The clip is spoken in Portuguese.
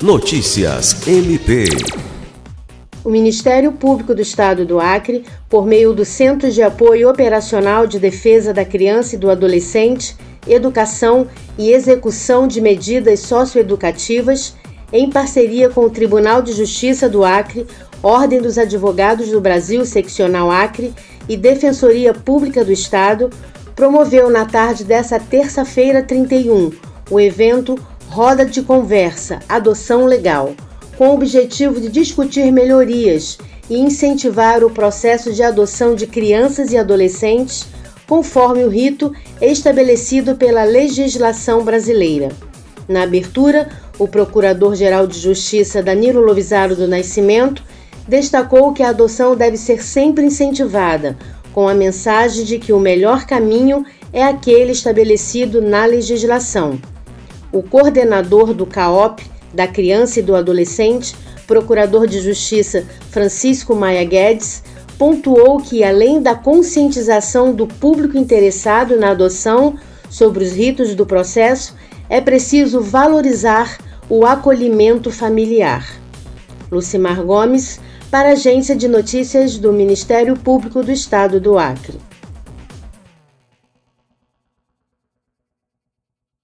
Notícias MP. O Ministério Público do Estado do Acre, por meio do Centro de Apoio Operacional de Defesa da Criança e do Adolescente, Educação e Execução de Medidas Socioeducativas, em parceria com o Tribunal de Justiça do Acre, Ordem dos Advogados do Brasil, Seccional Acre e Defensoria Pública do Estado, promoveu na tarde dessa terça-feira 31 o evento Roda de Conversa Adoção Legal, com o objetivo de discutir melhorias e incentivar o processo de adoção de crianças e adolescentes conforme o rito estabelecido pela legislação brasileira. Na abertura, o Procurador-Geral de Justiça Danilo Lovisaro do Nascimento destacou que a adoção deve ser sempre incentivada, com a mensagem de que o melhor caminho é aquele estabelecido na legislação. O coordenador do CAOP, da Criança e do Adolescente, Procurador de Justiça Francisco Maia Guedes, pontuou que, além da conscientização do público interessado na adoção sobre os ritos do processo, é preciso valorizar o acolhimento familiar. Lucimar Gomes, para a Agência de Notícias do Ministério Público do Estado do Acre.